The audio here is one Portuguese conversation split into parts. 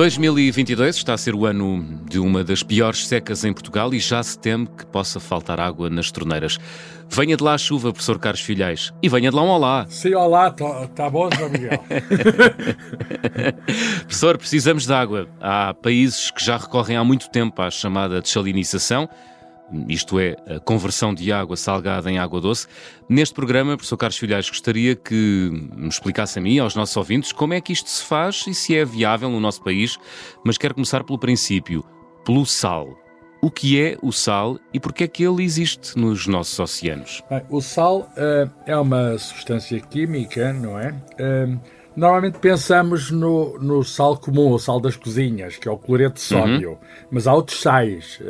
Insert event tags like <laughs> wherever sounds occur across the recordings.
2022 está a ser o ano de uma das piores secas em Portugal e já se teme que possa faltar água nas torneiras. Venha de lá a chuva, professor Carlos Filhais, e venha de lá um olá. Sim, olá, está tá bom, João Miguel? <laughs> professor, precisamos de água. Há países que já recorrem há muito tempo à chamada desalinização, isto é, a conversão de água salgada em água doce. Neste programa, professor Carlos Filhais, gostaria que me explicasse a mim aos nossos ouvintes como é que isto se faz e se é viável no nosso país, mas quero começar pelo princípio, pelo sal. O que é o sal e porquê é que ele existe nos nossos oceanos? Bem, o sal uh, é uma substância química, não é? Uh, normalmente pensamos no, no, sal comum, o sal das cozinhas, que é o cloreto de sódio, uhum. mas há outros sais.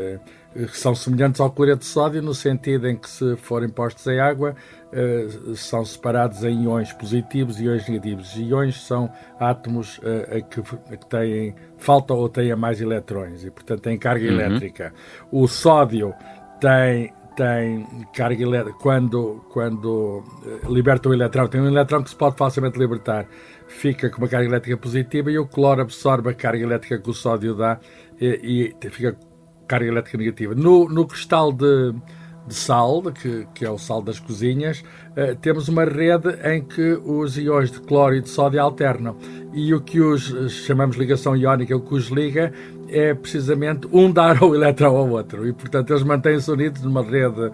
Que são semelhantes ao cloreto de sódio, no sentido em que, se forem postos em água, eh, são separados em iões positivos e iões negativos. Iões são átomos eh, que, têm falta ou têm mais eletrões e, portanto, têm carga uhum. elétrica. O sódio tem tem carga elétrica quando, quando eh, liberta o eletrão, tem um eletrão que se pode facilmente libertar, fica com uma carga elétrica positiva e o cloro absorve a carga elétrica que o sódio dá e, e fica carga elétrica negativa. No, no cristal de, de sal, que, que, é o sal das cozinhas, uh, temos uma rede em que os íons de cloro e de sódio alternam. E o que os eh, chamamos ligação iónica, o que os liga, é precisamente um <laughs> dar o elétron ao outro. E, portanto, eles mantêm-se unidos numa rede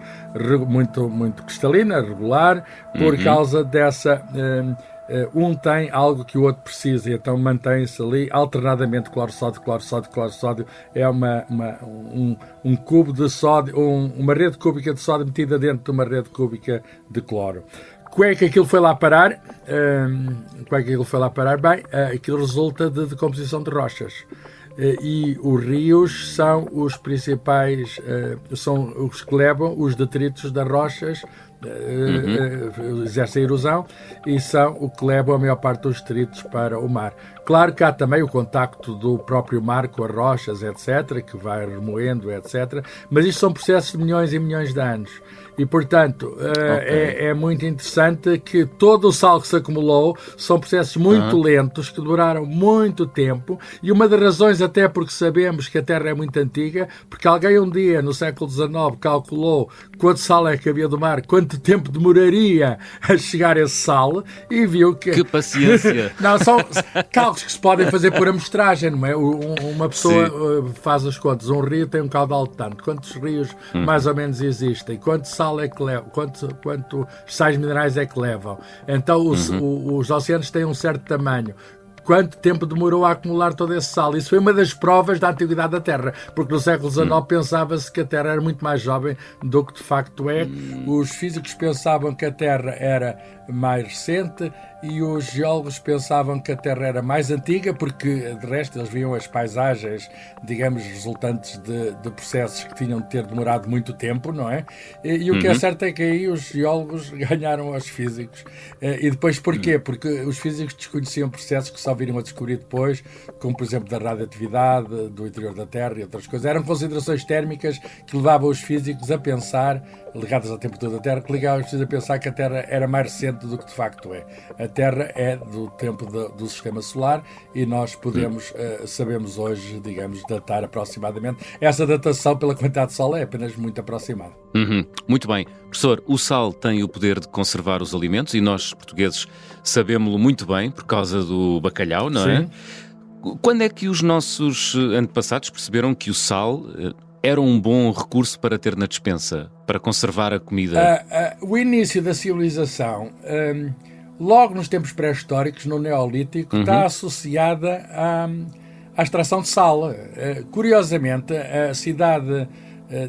muito, muito cristalina, regular, por uhum. causa dessa. Uh, um tem algo que o outro precisa, e então mantém-se ali alternadamente cloro-sódio, cloro-sódio, cloro-sódio. É uma, uma um, um, cubo de sódio, um, uma rede cúbica de sódio metida dentro de uma rede cúbica de cloro. Como é que aquilo foi lá parar? Uh, como é que aquilo foi lá parar? Bem, uh, aquilo resulta de decomposição de rochas. Uh, e os rios são os principais, são os que levam os detritos das rochas uhum. exercem erosão e são o que leva a maior parte dos detritos para o mar. Claro que há também o contacto do próprio mar com as rochas, etc., que vai remoendo, etc., mas isto são processos de milhões e milhões de anos. E, portanto, uh, okay. é, é, muito interessante que todo o sal que se acumulou são processos muito uhum. lentos, que duraram muito tempo, e uma das razões, até porque sabemos que a Terra é muito antiga, porque alguém um dia, no século XIX, calculou quanto sal é que havia do mar, quanto tempo demoraria a chegar esse sal, e viu que... Que paciência! <laughs> não, são cálculos que se podem fazer por amostragem, não é? Uma pessoa Sim. Eh, faz as contas, um rio tem um caudal de tanto, quantos rios uhum. mais ou menos existem, quanto sal é que levam, quanto, quanto sais minerais é que levam. Então os, uhum. os oceanos têm um certo tamanho quanto tempo demorou a acumular todo esse sal. Isso foi uma das provas da antiguidade da Terra, porque no século XIX hum. pensava-se que a Terra era muito mais jovem do que de facto é. Hum. Os físicos pensavam que a Terra era mais recente e os geólogos pensavam que a Terra era mais antiga, porque de resto eles viam as paisagens, digamos, resultantes de, de processos que tinham de ter demorado muito tempo, não é? E, e o que é uhum. certo é que aí os geólogos <laughs> ganharam aos físicos. Eh, e depois porquê? Uhum. Porque os físicos desconheciam processos que só viram a descobrir depois, como por exemplo da radioatividade, do interior da Terra e outras coisas. Eram considerações térmicas que levavam os físicos a pensar ligadas à temperatura da Terra, que ligavam os físicos a pensar que a Terra era mais recente do que de facto é. A Terra é do tempo de, do sistema solar e nós podemos, uh, sabemos hoje, digamos, datar aproximadamente. Essa datação pela quantidade de Sol é apenas muito aproximada. Uhum. Muito bem. Professor, o sal tem o poder de conservar os alimentos e nós, portugueses, sabemos-lo muito bem por causa do bacalhau, não é? Sim. é? Quando é que os nossos antepassados perceberam que o sal eh, era um bom recurso para ter na despensa, para conservar a comida? Uh, uh, o início da civilização, um, logo nos tempos pré-históricos, no Neolítico, uhum. está associada à, à extração de sal. Uh, curiosamente, a cidade,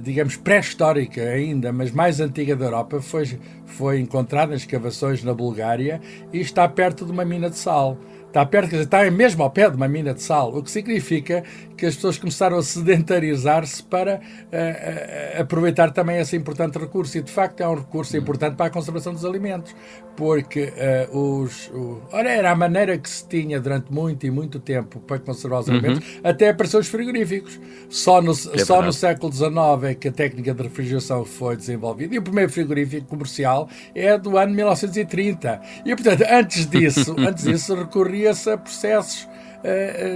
digamos, pré-histórica ainda, mas mais antiga da Europa, foi, foi encontrada em escavações na Bulgária e está perto de uma mina de sal está perto, quer dizer, está mesmo ao pé de uma mina de sal, o que significa que as pessoas começaram a sedentarizar-se para uh, uh, aproveitar também esse importante recurso. E de facto é um recurso hum. importante para a conservação dos alimentos, porque uh, os. O, ora, era a maneira que se tinha durante muito e muito tempo para conservar os uhum. alimentos, até apareceu os frigoríficos. Só no, é só no século XIX é que a técnica de refrigeração foi desenvolvida. E o primeiro frigorífico comercial é do ano 1930. E portanto, antes disso, <laughs> antes disso recorria-se a processos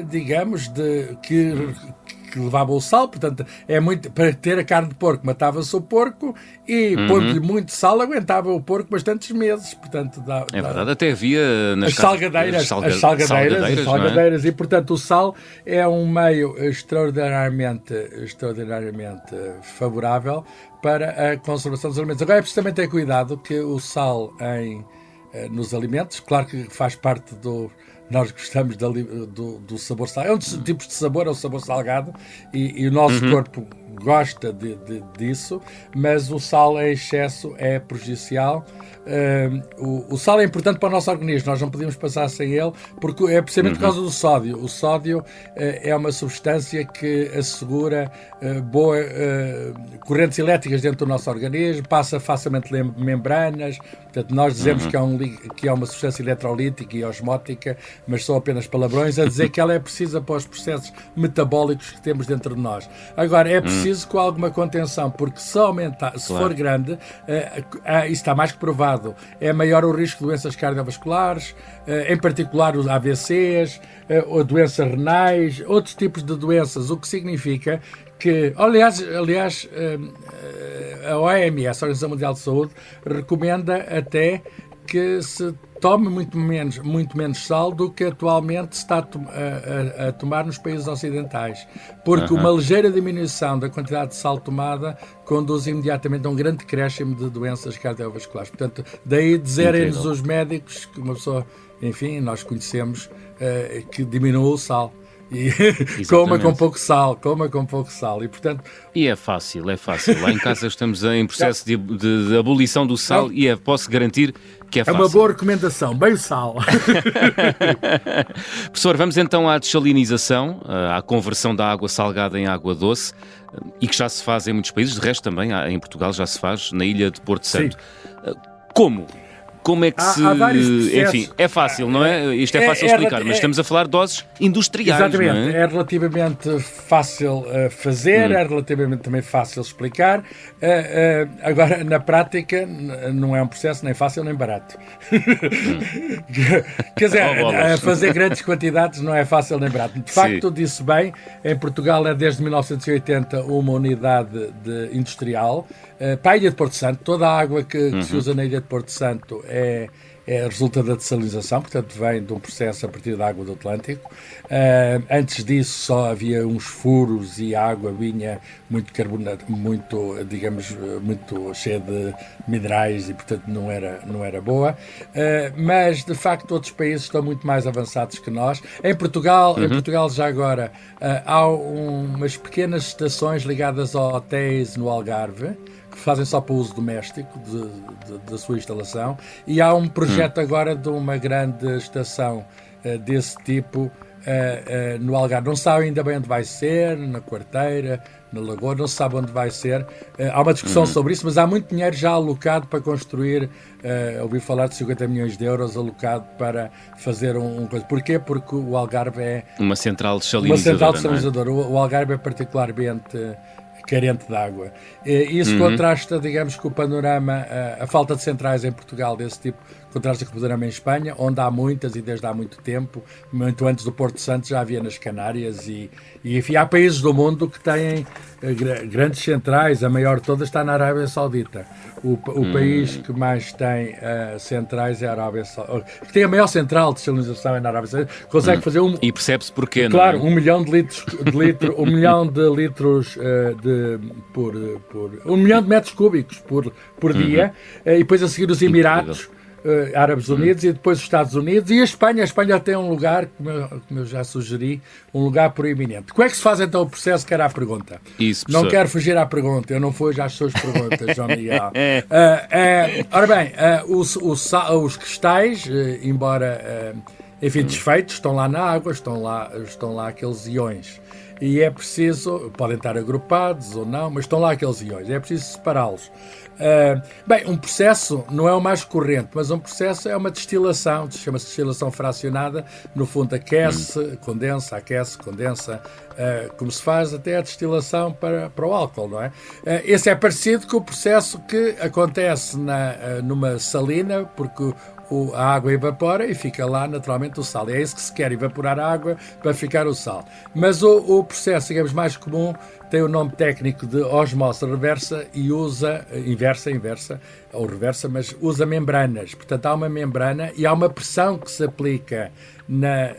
digamos, de que que levava o sal, portanto, é muito para ter a carne de porco, matava-se o porco e uhum. pondo-lhe muito sal aguentava o porco bastantes meses, portanto, dá, é verdade, até havia nas as salgadeiras, salga, as salgadeiras, salgadeiras, as salgadeiras é? e portanto o sal é um meio extraordinariamente, extraordinariamente favorável para a conservação dos alimentos. Agora é preciso também ter cuidado que o sal em eh, nos alimentos, claro que faz parte do nós gostamos do, do, sabor salgado. É um dos tipos de sabor, é o sabor salgado, e, e o nosso uhum. corpo gosta de, de, disso, mas o sal em excesso é prejudicial. Uh, o, o, sal é importante para o nosso organismo, nós não podemos passar sem ele, porque é precisamente uhum. por causa do sódio. O sódio uh, é uma substância que assegura uh, boa, correntes elétricas dentro do nosso organismo, passa facilmente membranas. Portanto, nós dizemos uhum. que, é um, que é uma substância eletrolítica e osmótica, mas são apenas palavrões a dizer <laughs> que ela é precisa para os processos metabólicos que temos dentro de nós. Agora, é preciso preciso com alguma contenção, porque se aumentar, se claro. for grande, uh, uh, isso está mais que provado, é maior o risco de doenças cardiovasculares, uh, em particular os AVCs, ou doenças renais, outros tipos de doenças, o que significa que, aliás, aliás a OMS, a Organização Mundial de Saúde, recomenda até que se tome muito menos, muito menos sal do que atualmente se está a, a, a tomar nos países ocidentais. Porque uma ligeira diminuição da quantidade de sal tomada conduz imediatamente a um grande decréscimo de doenças cardiovasculares. Portanto, daí dizerem-nos os médicos que uma pessoa, enfim, nós conhecemos, uh, que diminua o sal. E <laughs> coma com pouco sal, coma com pouco sal. E, portanto... e é fácil, é fácil. Lá em casa estamos em processo de, de, de abolição do sal Não. e é, posso garantir que é, é uma boa recomendação, bem sal. <laughs> Professor, vamos então à desalinização, à conversão da água salgada em água doce, e que já se faz em muitos países, de resto também, em Portugal já se faz, na ilha de Porto Santo. Sim. Como? Como é que há, se. Há Enfim, é fácil, não é? Isto é, é fácil é, explicar, é, mas estamos a falar de doses industriais. Exatamente, é? é? relativamente fácil uh, fazer, hum. é relativamente também fácil explicar. Uh, uh, agora, na prática, não é um processo nem fácil nem barato. Hum. <laughs> Quer dizer, oh, fazer grandes quantidades não é fácil nem barato. De facto, Sim. disse bem, em Portugal é desde 1980 uma unidade de industrial. para a Ilha de Porto Santo, toda a água que, que uhum. se usa na Ilha de Porto Santo é, é resulta da dessalinização, portanto vem de um processo a partir da água do Atlântico. Uh, antes disso só havia uns furos e a água vinha muito carbonato, muito, digamos, muito cheia de minerais e portanto não era, não era boa. Uh, mas de facto outros países estão muito mais avançados que nós. Em Portugal, uhum. em Portugal já agora uh, há um, umas pequenas estações ligadas a hotéis no Algarve que fazem só para uso doméstico da sua instalação, e há um projeto hum. agora de uma grande estação uh, desse tipo uh, uh, no Algarve. Não sabe ainda bem onde vai ser, na Quarteira, na Lagoa, não se sabe onde vai ser. há uma discussão hum. sobre isso, mas há muito dinheiro já alocado para construir. ouvi falar de 50 milhões de euros alocado para fazer um, um coisa. Porquê? Porque o Algarve é. Uma central de salinizadora. Uma central de. É? O, o Algarve é particularmente carente de água. Isso uhum. contrasta, digamos, com o panorama, a, a, falta de centrais em Portugal desse tipo, contrasta com o panorama em Espanha, onde há muitas e desde há muito tempo, muito antes do Porto Santo já havia nas Canárias e, e enfim, há países do mundo que têm eh, grandes centrais, a maior de todas está na Arábia Saudita. O, o hum. país que mais tem uh, centrais é a Arábia Saudita. Que tem a maior central de salinização é na Arábia Saudita. Consegue hum. fazer um. E percebe-se porquê, Claro, é? um milhão de litros, de litro, um milhão de litros uh, de, por, por. Um milhão de metros cúbicos por, por dia. Uh, e depois a seguir os Emirados. Incrível uh, Árabes Unidos e depois os Estados Unidos e a Espanha. A Espanha tem um lugar, como eu, como eu, já sugeri, um lugar proeminente. Como é que se faz então o processo, que era a pergunta? Isso, não quero fugir à pergunta, eu não fujo às suas perguntas, João Miguel. uh, <laughs> uh, ora bem, os, os, os, cristais, embora enfim, desfeitos, estão lá na água, estão lá, estão lá aqueles iões e é preciso, podem estar agrupados ou não, mas estão lá aqueles iões, é preciso separá-los. Uh, bem, um processo não é o mais corrente, mas um processo é uma destilação, chama-se destilação fracionada, no fundo aquece, hum. condensa, aquece, condensa, uh, como se faz até a destilação para, para o álcool, não é? Uh, esse é parecido com o processo que acontece na, numa salina, porque o, a água evapora e fica lá naturalmente o sal. E é isso que se quer, evaporar a água para ficar o sal. Mas o, o processo, digamos, mais comum tem o nome técnico de osmose reversa e usa, inversa, inversa, ou reversa, mas usa membranas. Portanto, há uma membrana e há uma pressão que se aplica na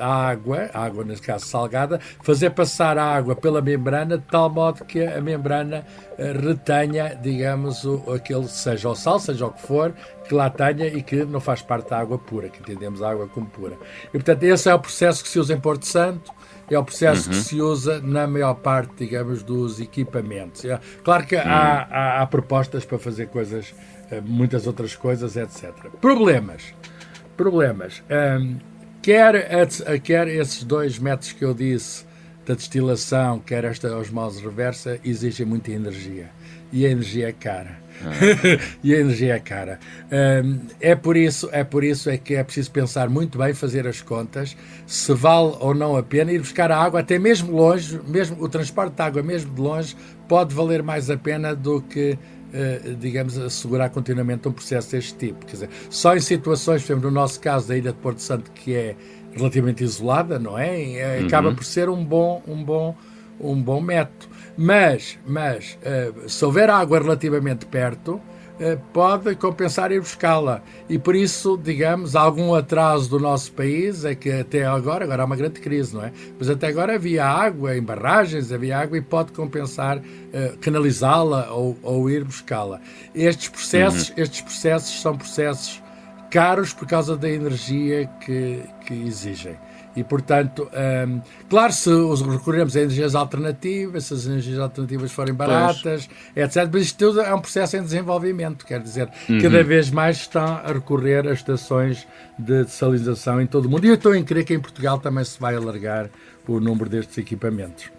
água, a água nesse caso salgada, fazer passar a água pela membrana de tal modo que a membrana eh, retenha, digamos, o, aquele, seja o sal, seja o que for, que lá tenha e que não faz parte da água pura, que entendemos a água como pura. E, portanto, esse é o processo que se usa em Porto Santo, é o processo uhum. que se usa na maior parte, digamos, dos equipamentos. É, claro que uhum. há, há, há, propostas para fazer coisas, eh, muitas outras coisas, etc. Problemas. Problemas. Um, quer, quer esses dois métodos que eu disse da destilação, quer esta osmose reversa, exigem muita energia. E a energia é cara. <laughs> e a energia é cara. Um, é por isso é por isso é que é preciso pensar muito bem, fazer as contas, se vale ou não a pena ir buscar a água até mesmo longe, mesmo o transporte de água mesmo de longe pode valer mais a pena do que Uh, digamos, assegurar continuamente um processo deste tipo. Quer dizer, só em situações, por exemplo, no nosso caso da Ilha de Porto Santo, que é relativamente isolada, não é? Uhum. Acaba por ser um bom, um bom, um bom método. Mas, mas uh, se houver água relativamente perto, uh, pode compensar ir buscá-la. E por isso, digamos, algum atraso do nosso país é que até agora, agora há uma grande crise, não é? Mas até agora havia água em barragens, havia água e pode compensar uh, canalizá-la ou, ou, ir buscá-la. Estes processos, uhum. estes processos são processos caros por causa da energia que, que exigem. E, portanto, um, claro, se recorremos a energias alternativas, se as energias alternativas forem baratas, pois. etc. Mas isto tudo é um processo em desenvolvimento, quer dizer, uhum. cada vez mais estão a recorrer a estações de salinização em todo o mundo. E eu estou em crer que em Portugal também se vai alargar o número destes equipamentos.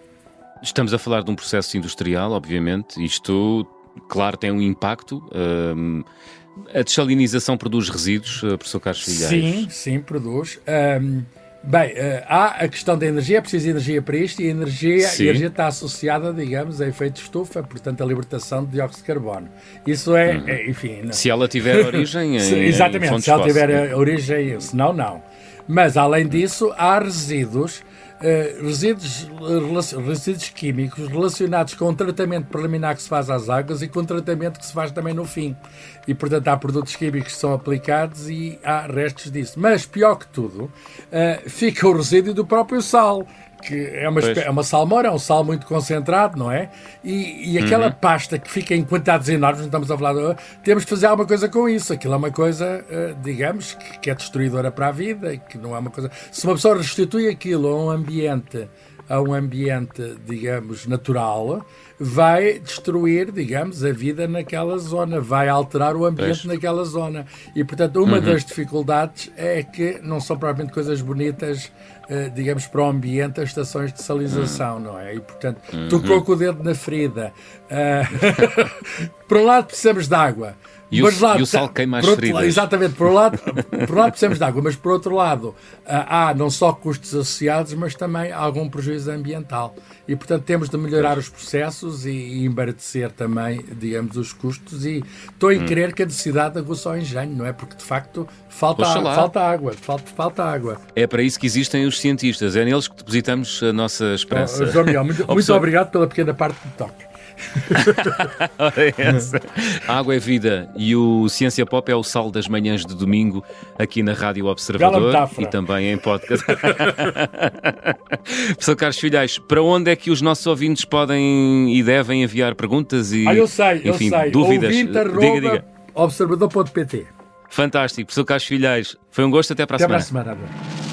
Estamos a falar de um processo industrial, obviamente. Isto, claro, tem um impacto. Um, a desalinização produz resíduos, eh, professor Carlos Filhais? Sim, sim, produz. Um, Bem, uh, há a questão da energia, é preciso energia para isto, e a energia, a energia está associada, digamos, a efeito de estufa, portanto, a libertação de dióxido de carbono. Isso é, uhum. é enfim. Não. Se ela tiver <laughs> origem se, Exatamente, se ela tiver origem, se não, não. Mas, além disso, há resíduos Uh, resíduos, resíduos químicos relacionados com o tratamento preliminar que se faz às águas e com o tratamento que se faz também no fim. E, portanto, há produtos químicos que são aplicados e há restos disso. Mas, pior que tudo, uh, fica o resíduo do próprio sal que é uma, é uma salmoura, é um sal muito concentrado, não é? E, e aquela uhum. pasta que fica em quantidades enormes, não estamos a falar, de, temos que fazer alguma coisa com isso. Aquilo é uma coisa, uh, digamos, que, que, é destruidora para a vida, que não é uma coisa. Se uma pessoa restitui aquilo a um ambiente a um ambiente, digamos, natural, vai destruir, digamos, a vida naquela zona, vai alterar o ambiente pois. naquela zona. E, portanto, uma uhum. das dificuldades é que não são propriamente coisas bonitas, eh, digamos, para o ambiente as estações de salinização, uhum. não é? E, portanto, uhum. tocou com o dedo na ferida. Uh, <laughs> por um lado, precisamos de água. E, o, lado, e o sal queima as feridas. exatamente, por um, lado, por um lado precisamos de água, mas por outro lado há não só custos associados, mas também algum prejuízo ambiental. E, portanto, temos de melhorar os processos e, e embaratecer também, digamos, os custos. E estou em hum. crer que a necessidade aguça o engenho, não é? Porque, de facto, falta, falta água. Falta, falta água. É para isso que existem os cientistas. É neles que depositamos a nossa esperança. Oh, João Miguel, muito, <laughs> muito obrigado pela pequena parte que toque. a <laughs> água é vida e o Ciência Pop é o sal das manhãs de domingo aqui na Rádio Observador e também em podcast. <laughs> Professor Carlos Filhais, para onde é que os nossos ouvintes podem e devem enviar perguntas e ah, eu sei, enfim, eu sei. dúvidas? Diga, diga. Observador.pt Fantástico. Professor Carlos Filhais, foi um gosto. Até para a até semana. Para a semana.